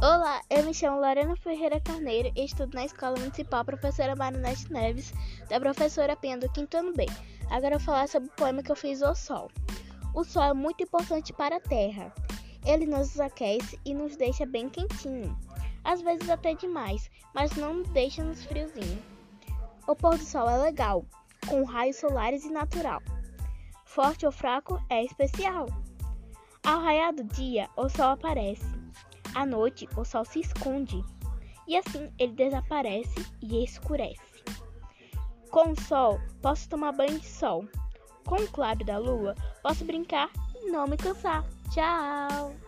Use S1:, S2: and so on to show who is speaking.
S1: Olá, eu me chamo Lorena Ferreira Carneiro e estudo na Escola Municipal Professora Marinete Neves, da professora Penha do Quinto Ano B. Agora eu vou falar sobre o poema que eu fiz O Sol. O Sol é muito importante para a Terra. Ele nos aquece e nos deixa bem quentinho. Às vezes até demais, mas não nos deixa nos friozinho. O pôr do sol é legal, com raios solares e natural. Forte ou fraco é especial. Ao raiar do dia, o sol aparece à noite, o sol se esconde e assim ele desaparece e escurece. Com o sol, posso tomar banho de sol. Com o claro da lua, posso brincar e não me cansar. Tchau!